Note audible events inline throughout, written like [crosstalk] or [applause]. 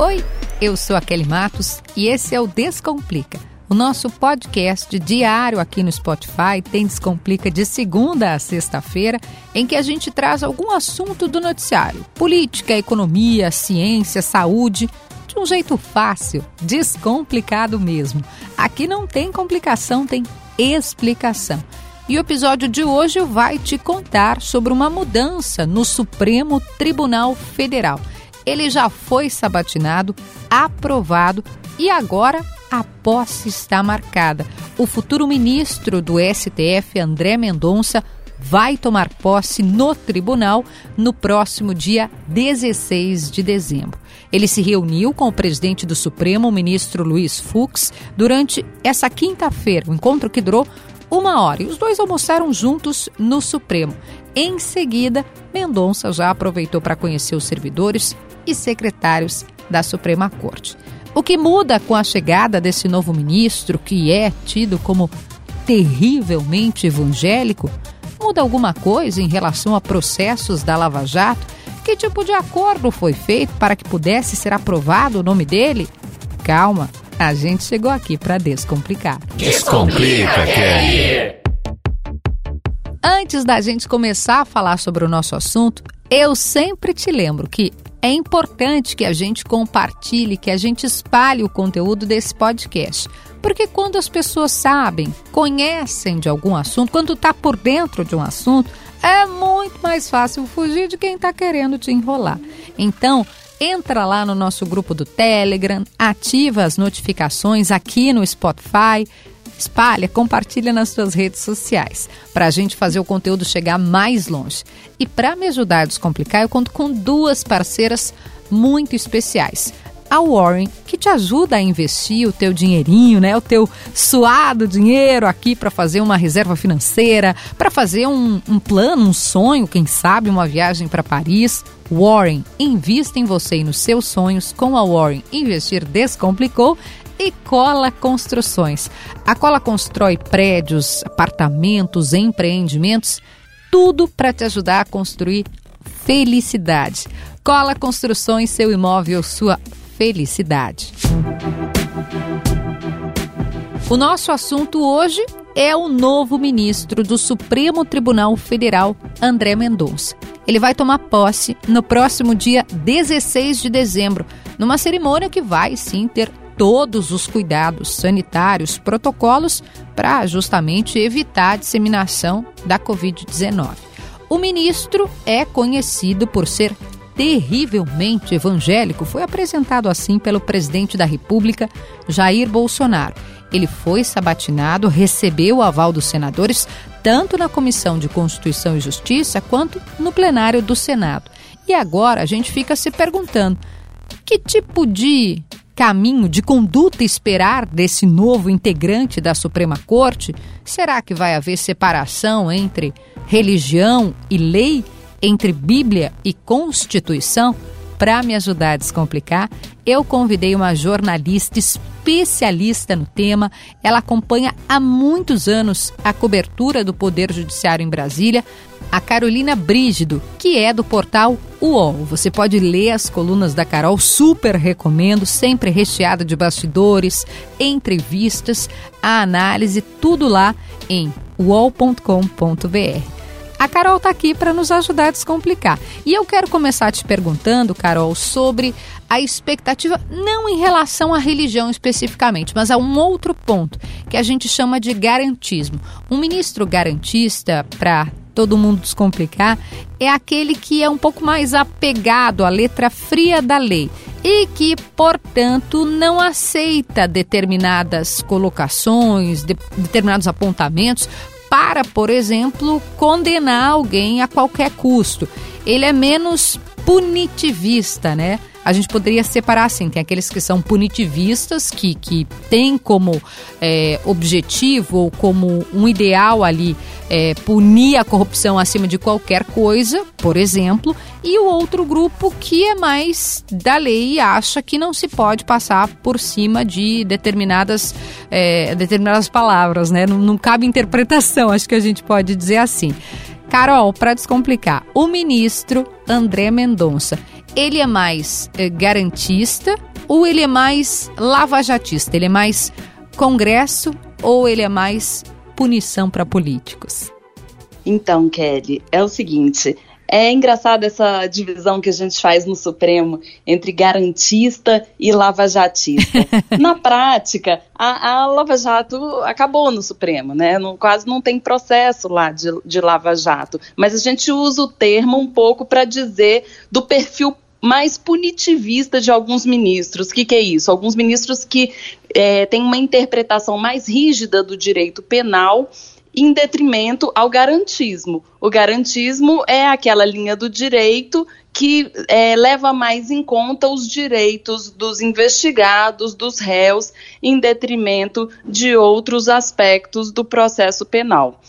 Oi, eu sou a Kelly Matos e esse é o Descomplica. O nosso podcast diário aqui no Spotify tem Descomplica de segunda a sexta-feira, em que a gente traz algum assunto do noticiário: política, economia, ciência, saúde, de um jeito fácil, descomplicado mesmo. Aqui não tem complicação, tem explicação. E o episódio de hoje vai te contar sobre uma mudança no Supremo Tribunal Federal. Ele já foi sabatinado, aprovado e agora a posse está marcada. O futuro ministro do STF, André Mendonça, vai tomar posse no tribunal no próximo dia 16 de dezembro. Ele se reuniu com o presidente do Supremo, o ministro Luiz Fux, durante essa quinta-feira, um encontro que durou uma hora. E os dois almoçaram juntos no Supremo. Em seguida, Mendonça já aproveitou para conhecer os servidores e secretários da Suprema Corte. O que muda com a chegada desse novo ministro, que é tido como terrivelmente evangélico, muda alguma coisa em relação a processos da Lava Jato? Que tipo de acordo foi feito para que pudesse ser aprovado o nome dele? Calma, a gente chegou aqui para descomplicar. Descomplica, Kelly. Antes da gente começar a falar sobre o nosso assunto, eu sempre te lembro que é importante que a gente compartilhe, que a gente espalhe o conteúdo desse podcast. Porque quando as pessoas sabem, conhecem de algum assunto, quando está por dentro de um assunto, é muito mais fácil fugir de quem está querendo te enrolar. Então, entra lá no nosso grupo do Telegram, ativa as notificações aqui no Spotify, espalha, compartilha nas suas redes sociais, para a gente fazer o conteúdo chegar mais longe. E para me ajudar a descomplicar, eu conto com duas parceiras muito especiais a Warren, que te ajuda a investir o teu dinheirinho, né? O teu suado dinheiro aqui para fazer uma reserva financeira, para fazer um, um, plano, um sonho, quem sabe uma viagem para Paris. Warren, invista em você e nos seus sonhos com a Warren. Investir descomplicou e Cola Construções. A Cola constrói prédios, apartamentos, empreendimentos, tudo para te ajudar a construir felicidade. Cola Construções, seu imóvel, sua felicidade. O nosso assunto hoje é o novo ministro do Supremo Tribunal Federal, André Mendonça. Ele vai tomar posse no próximo dia 16 de dezembro, numa cerimônia que vai sim ter todos os cuidados sanitários, protocolos para justamente evitar a disseminação da Covid-19. O ministro é conhecido por ser terrivelmente evangélico foi apresentado assim pelo presidente da República, Jair Bolsonaro. Ele foi sabatinado, recebeu o aval dos senadores, tanto na Comissão de Constituição e Justiça quanto no plenário do Senado. E agora a gente fica se perguntando: que tipo de caminho de conduta esperar desse novo integrante da Suprema Corte? Será que vai haver separação entre religião e lei? entre Bíblia e Constituição, para me ajudar a descomplicar, eu convidei uma jornalista especialista no tema. Ela acompanha há muitos anos a cobertura do Poder Judiciário em Brasília, a Carolina Brígido, que é do portal UOL. Você pode ler as colunas da Carol, super recomendo, sempre recheada de bastidores, entrevistas, a análise, tudo lá em uol.com.br. A Carol está aqui para nos ajudar a descomplicar. E eu quero começar te perguntando, Carol, sobre a expectativa, não em relação à religião especificamente, mas a um outro ponto, que a gente chama de garantismo. Um ministro garantista, para todo mundo descomplicar, é aquele que é um pouco mais apegado à letra fria da lei e que, portanto, não aceita determinadas colocações, de, determinados apontamentos para, por exemplo, condenar alguém a qualquer custo. Ele é menos punitivista, né? A gente poderia separar assim: tem aqueles que são punitivistas, que, que têm como é, objetivo ou como um ideal ali é, punir a corrupção acima de qualquer coisa, por exemplo, e o outro grupo que é mais da lei e acha que não se pode passar por cima de determinadas, é, determinadas palavras, né? Não, não cabe interpretação, acho que a gente pode dizer assim. Carol, para descomplicar, o ministro André Mendonça, ele é mais é, garantista ou ele é mais lavajatista? Ele é mais Congresso ou ele é mais punição para políticos? Então, Kelly, é o seguinte. É engraçado essa divisão que a gente faz no Supremo entre garantista e lavajatista. [laughs] Na prática, a, a Lava Jato acabou no Supremo, né? Não, quase não tem processo lá de, de Lava Jato. Mas a gente usa o termo um pouco para dizer do perfil mais punitivista de alguns ministros. O que, que, é isso? Alguns ministros que é, têm uma interpretação mais rígida do direito penal em detrimento ao garantismo. O garantismo é aquela linha do direito que é, leva mais em conta os direitos dos investigados, dos réus, em detrimento de outros aspectos do processo penal.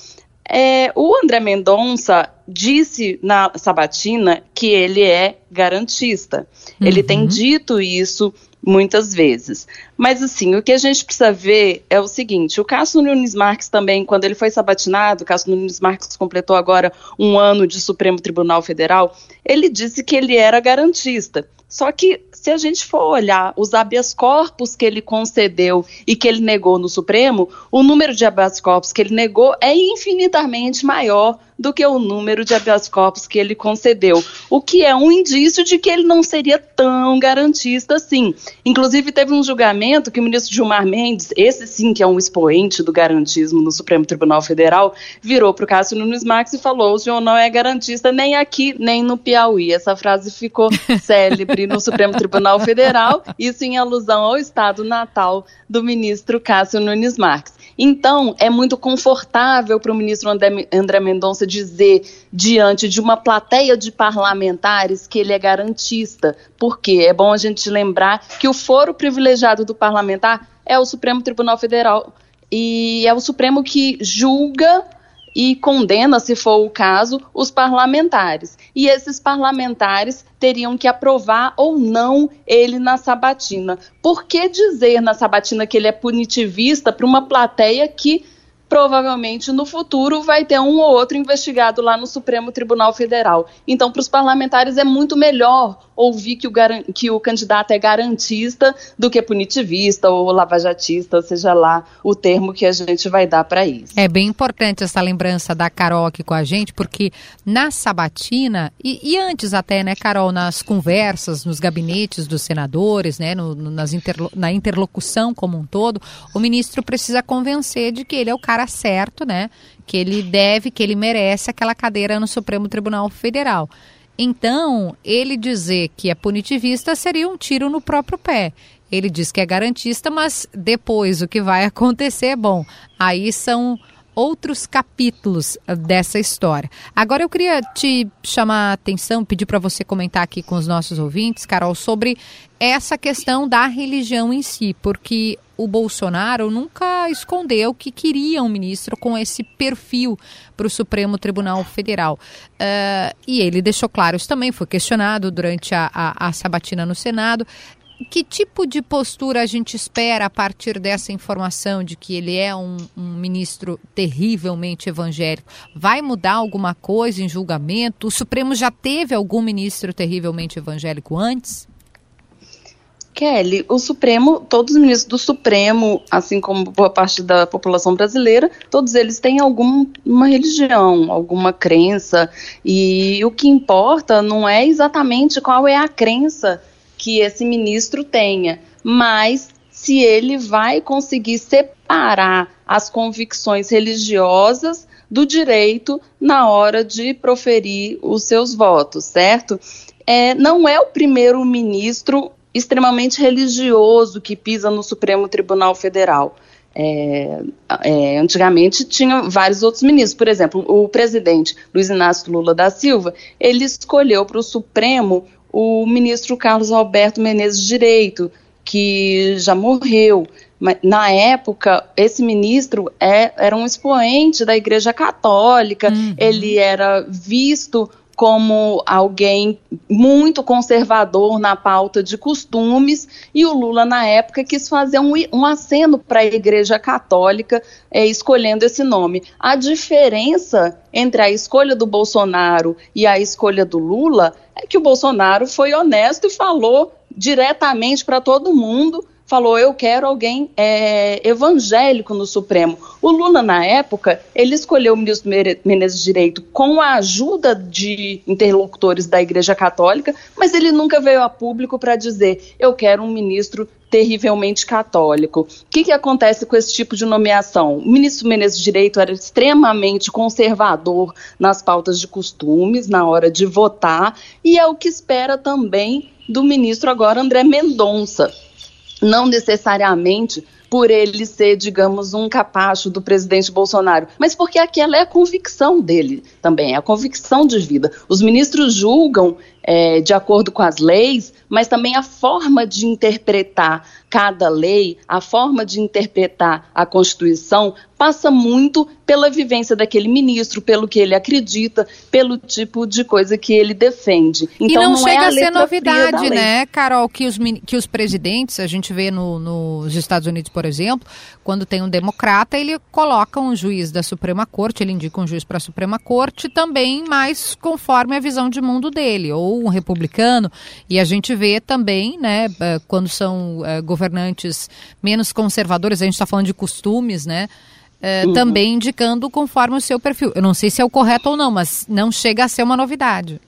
É, o André Mendonça disse na sabatina que ele é garantista. Uhum. Ele tem dito isso muitas vezes. Mas, assim, o que a gente precisa ver é o seguinte: o Cássio Nunes Marques também, quando ele foi sabatinado, o Cássio Nunes Marques completou agora um ano de Supremo Tribunal Federal, ele disse que ele era garantista. Só que, se a gente for olhar os habeas corpus que ele concedeu e que ele negou no Supremo, o número de habeas corpus que ele negou é infinitamente maior do que o número de habeas corpus que ele concedeu, o que é um indício de que ele não seria tão garantista assim. Inclusive, teve um julgamento que o ministro Gilmar Mendes, esse sim que é um expoente do garantismo no Supremo Tribunal Federal, virou para o Cássio Nunes Marques e falou: o senhor não é garantista nem aqui, nem no Piauí. Essa frase ficou [laughs] célebre no Supremo Tribunal Federal, isso em alusão ao estado natal do ministro Cássio Nunes Marques. Então, é muito confortável para o ministro André, André Mendonça dizer, diante de uma plateia de parlamentares, que ele é garantista. Porque é bom a gente lembrar que o foro privilegiado do parlamentar é o Supremo Tribunal Federal. E é o Supremo que julga e condena, se for o caso, os parlamentares. E esses parlamentares teriam que aprovar ou não ele na sabatina. Por que dizer na sabatina que ele é punitivista para uma plateia que provavelmente no futuro vai ter um ou outro investigado lá no Supremo Tribunal Federal. Então, para os parlamentares é muito melhor ouvir que o, que o candidato é garantista do que punitivista ou lavajatista, seja lá o termo que a gente vai dar para isso. É bem importante essa lembrança da Carol aqui com a gente, porque na sabatina, e, e antes até, né, Carol, nas conversas, nos gabinetes dos senadores, né, no, nas interlo, na interlocução como um todo, o ministro precisa convencer de que ele é o cara certo, né? Que ele deve, que ele merece aquela cadeira no Supremo Tribunal Federal. Então, ele dizer que é punitivista seria um tiro no próprio pé. Ele diz que é garantista, mas depois o que vai [laughs] acontecer bom. Aí são outros capítulos dessa história. Agora eu queria te chamar a atenção, pedir para você comentar aqui com os nossos ouvintes, Carol, sobre essa questão da religião em si, porque o Bolsonaro nunca escondeu que queria um ministro com esse perfil para o Supremo Tribunal Federal. Uh, e ele deixou claro, isso também foi questionado durante a, a, a sabatina no Senado que tipo de postura a gente espera a partir dessa informação de que ele é um, um, ministro terrivelmente evangélico? Vai mudar alguma coisa em julgamento? O Supremo já teve algum ministro terrivelmente evangélico antes? Kelly, o Supremo, todos os ministros do Supremo, assim como boa parte da população brasileira, todos eles têm alguma religião, alguma crença, e o que importa não é exatamente qual é a crença que esse ministro tenha, mas se ele vai conseguir separar as convicções religiosas do direito na hora de proferir os seus votos, certo? É, não é o primeiro ministro extremamente religioso que pisa no Supremo Tribunal Federal. É, é, antigamente tinha vários outros ministros, por exemplo, o presidente Luiz Inácio Lula da Silva, ele escolheu para o Supremo o ministro Carlos Alberto Menezes Direito, que já morreu. Na época, esse ministro é, era um expoente da Igreja Católica, uhum. ele era visto como alguém muito conservador na pauta de costumes, e o Lula, na época, quis fazer um, um aceno para a Igreja Católica, é, escolhendo esse nome. A diferença entre a escolha do Bolsonaro e a escolha do Lula é que o Bolsonaro foi honesto e falou diretamente para todo mundo falou: eu quero alguém é, evangélico no Supremo. O Lula, na época, ele escolheu o ministro Menezes Direito com a ajuda de interlocutores da Igreja Católica, mas ele nunca veio a público para dizer: eu quero um ministro terrivelmente católico. O que, que acontece com esse tipo de nomeação? O ministro Menezes Direito era extremamente conservador nas pautas de costumes, na hora de votar, e é o que espera também do ministro agora André Mendonça não necessariamente por ele ser, digamos, um capacho do presidente Bolsonaro, mas porque aquela é a convicção dele também, é a convicção de vida. Os ministros julgam é, de acordo com as leis, mas também a forma de interpretar cada lei, a forma de interpretar a Constituição, passa muito pela vivência daquele ministro, pelo que ele acredita, pelo tipo de coisa que ele defende. Então, e não, não é chega é a, a ser novidade, né, Carol, que os, que os presidentes, a gente vê no, nos Estados Unidos, por exemplo, quando tem um democrata, ele coloca um juiz da Suprema Corte, ele indica um juiz para a Suprema Corte também mais conforme a visão de mundo dele, ou um republicano, e a gente vê também, né, eh, quando são uh, governantes menos conservadores, a gente está falando de costumes, né, uh, uhum. também indicando conforme o seu perfil. Eu não sei se é o correto ou não, mas não chega a ser uma novidade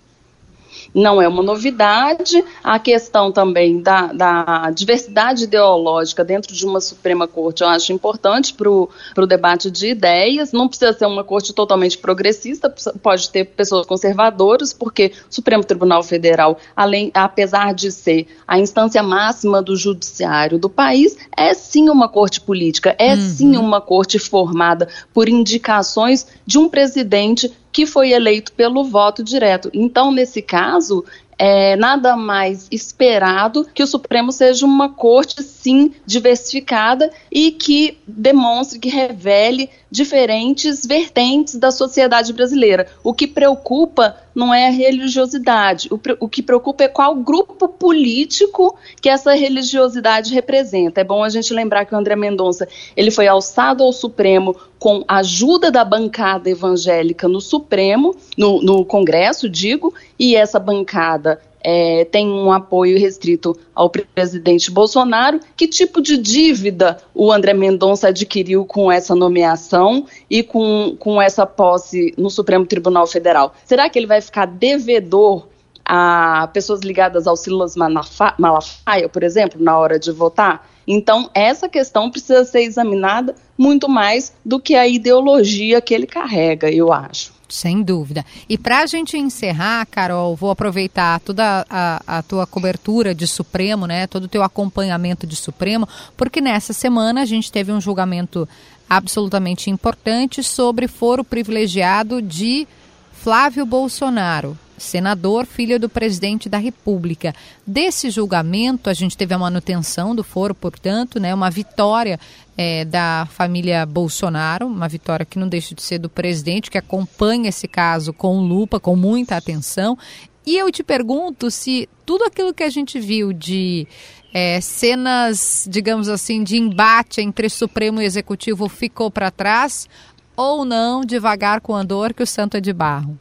não é uma novidade. A questão também da, da diversidade ideológica dentro de uma Suprema Corte eu acho importante para o debate de ideias. Não precisa ser uma corte totalmente progressista, pode ter pessoas conservadoras, porque o Supremo Tribunal Federal, além, apesar de ser a instância máxima do judiciário do país, é sim uma corte política, é uhum. sim uma corte formada por indicações de um presidente que foi eleito pelo voto direto. Então, nesse caso, é nada mais esperado que o Supremo seja uma corte, sim, diversificada e que demonstre, que revele diferentes vertentes da sociedade brasileira. O que preocupa não é a religiosidade, o, o, que preocupa é qual grupo político que essa religiosidade representa. É bom a gente lembrar que o André Mendonça ele foi alçado ao Supremo com a ajuda da bancada evangélica no Supremo, no, no Congresso, digo, e essa bancada é, tem um apoio restrito ao presidente Bolsonaro. Que tipo de dívida o André Mendonça adquiriu com essa nomeação e com, com essa posse no Supremo Tribunal Federal? Será que ele vai ficar devedor a pessoas ligadas ao Silas Malafaia, por exemplo, na hora de votar? Então, essa questão precisa ser examinada muito mais do que a ideologia que ele carrega, eu acho. Sem dúvida. E para a gente encerrar, Carol, vou aproveitar toda a, a, tua cobertura de Supremo, né? Todo o teu acompanhamento de Supremo, porque nessa semana a gente teve um julgamento absolutamente importante sobre foro privilegiado de Flávio Bolsonaro, senador, filho do presidente da República. Desse julgamento, a gente teve a manutenção do foro, portanto, né, uma vitória é, da família Bolsonaro, uma vitória que não deixa de ser do presidente, que acompanha esse caso com lupa, com muita atenção. E eu te pergunto se tudo aquilo que a gente viu de é, cenas, digamos assim, de embate entre Supremo e Executivo ficou para trás ou não, devagar com andor, que o santo é de barro?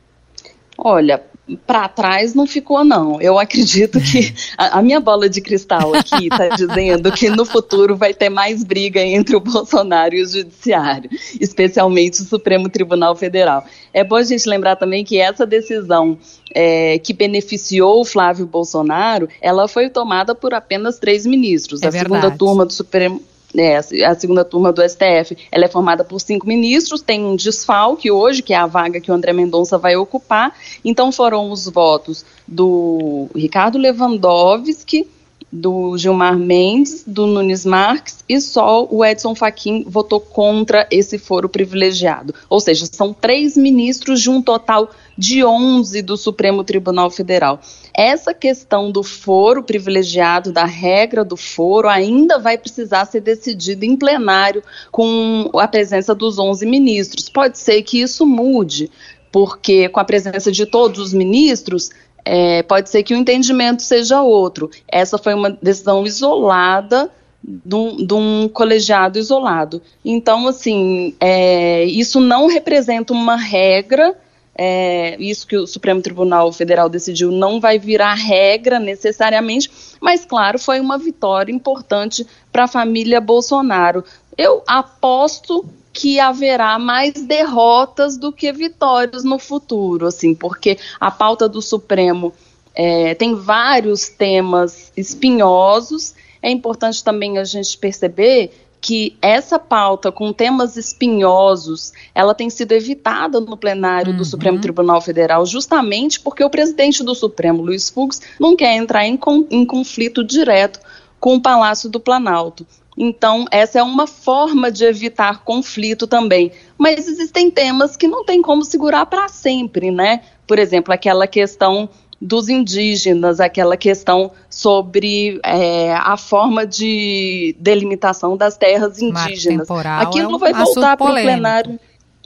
Olha, para trás não ficou, não. Eu acredito que a, a minha bola de cristal aqui está [laughs] dizendo que no futuro vai ter mais briga entre o Bolsonaro e o Judiciário, especialmente o Supremo Tribunal Federal. É bom a gente lembrar também que essa decisão é, que beneficiou o Flávio Bolsonaro, ela foi tomada por apenas três ministros. É a verdade. segunda turma do Supremo é, a segunda turma do STF, ela é formada por cinco ministros, tem um desfalque hoje, que é a vaga que o André Mendonça vai ocupar. Então foram os votos do Ricardo Lewandowski, do Gilmar Mendes, do Nunes Marques e só o Edson Fachin votou contra esse foro privilegiado. Ou seja, são três ministros de um total de 11 do Supremo Tribunal Federal. Essa questão do foro privilegiado, da regra do foro, ainda vai precisar ser decidida em plenário com a presença dos 11 ministros. Pode ser que isso mude porque com a presença de todos os ministros, é, pode ser que o entendimento seja outro. Essa foi uma decisão isolada de um, colegiado isolado. Então, assim, é, isso não representa uma regra. É, isso que o Supremo Tribunal Federal decidiu não vai virar regra necessariamente, mas claro, foi uma vitória importante para a família Bolsonaro. Eu aposto que haverá mais derrotas do que vitórias no futuro, assim, porque a pauta do Supremo é, tem vários temas espinhosos. É importante também a gente perceber que essa pauta com temas espinhosos, ela tem sido evitada no plenário uhum. do Supremo Tribunal Federal, justamente porque o presidente do Supremo, Luiz Fux, não quer entrar em, em conflito direto com o Palácio do Planalto. Então, essa é uma forma de evitar conflito também. Mas existem temas que não tem como segurar para sempre, né? Por exemplo, aquela questão dos indígenas, aquela questão sobre é, a forma de delimitação das terras indígenas. Aquilo é um vai voltar para o plenário.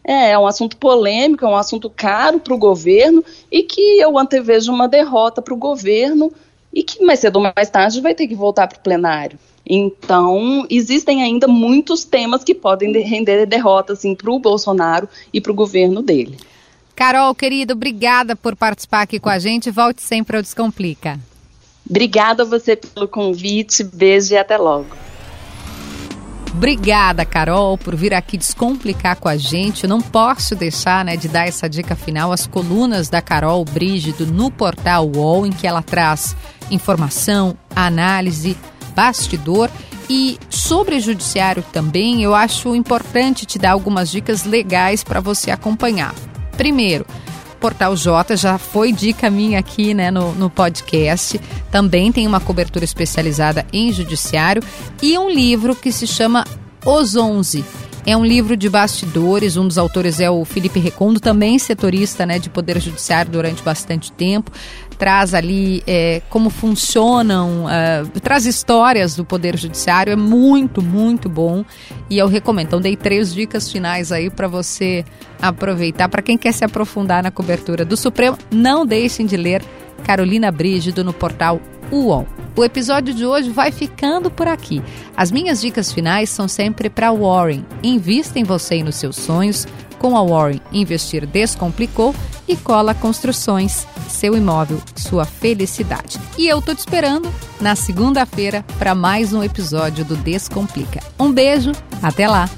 É, é um assunto polêmico, é um assunto caro para o governo e que eu antevejo uma derrota para o governo e que mais cedo ou mais tarde vai ter que voltar para o plenário. Então, existem ainda muitos temas que podem render derrota assim, para o Bolsonaro e para o governo dele. Carol, querida, obrigada por participar aqui com a gente. Volte sempre ao Descomplica. Obrigada a você pelo convite. Beijo e até logo. Obrigada, Carol, por vir aqui descomplicar com a gente. Eu não posso deixar né, de dar essa dica final. As colunas da Carol Brígido no portal UOL, em que ela traz informação, análise, bastidor. E sobre judiciário também, eu acho importante te dar algumas dicas legais para você acompanhar. Primeiro, Portal J já foi dica minha aqui né, no, no podcast. Também tem uma cobertura especializada em judiciário e um livro que se chama Os Onze é um livro de bastidores, um dos autores é o Felipe Recondo, também setorista né, de Poder Judiciário durante bastante tempo. Traz ali é, como funcionam, uh, traz histórias do Poder Judiciário, é muito, muito bom e eu recomendo. Então, dei três dicas finais aí para você aproveitar. Para quem quer se aprofundar na cobertura do Supremo, não deixem de ler Carolina Brígido no portal UOL. O episódio de hoje vai ficando por aqui. As minhas dicas finais são sempre para Warren. Invista em você e nos seus sonhos. Com a Warren, investir descomplicou e cola construções, seu imóvel, sua felicidade. E eu tô te esperando na segunda-feira para mais um episódio do Descomplica. Um beijo, até lá.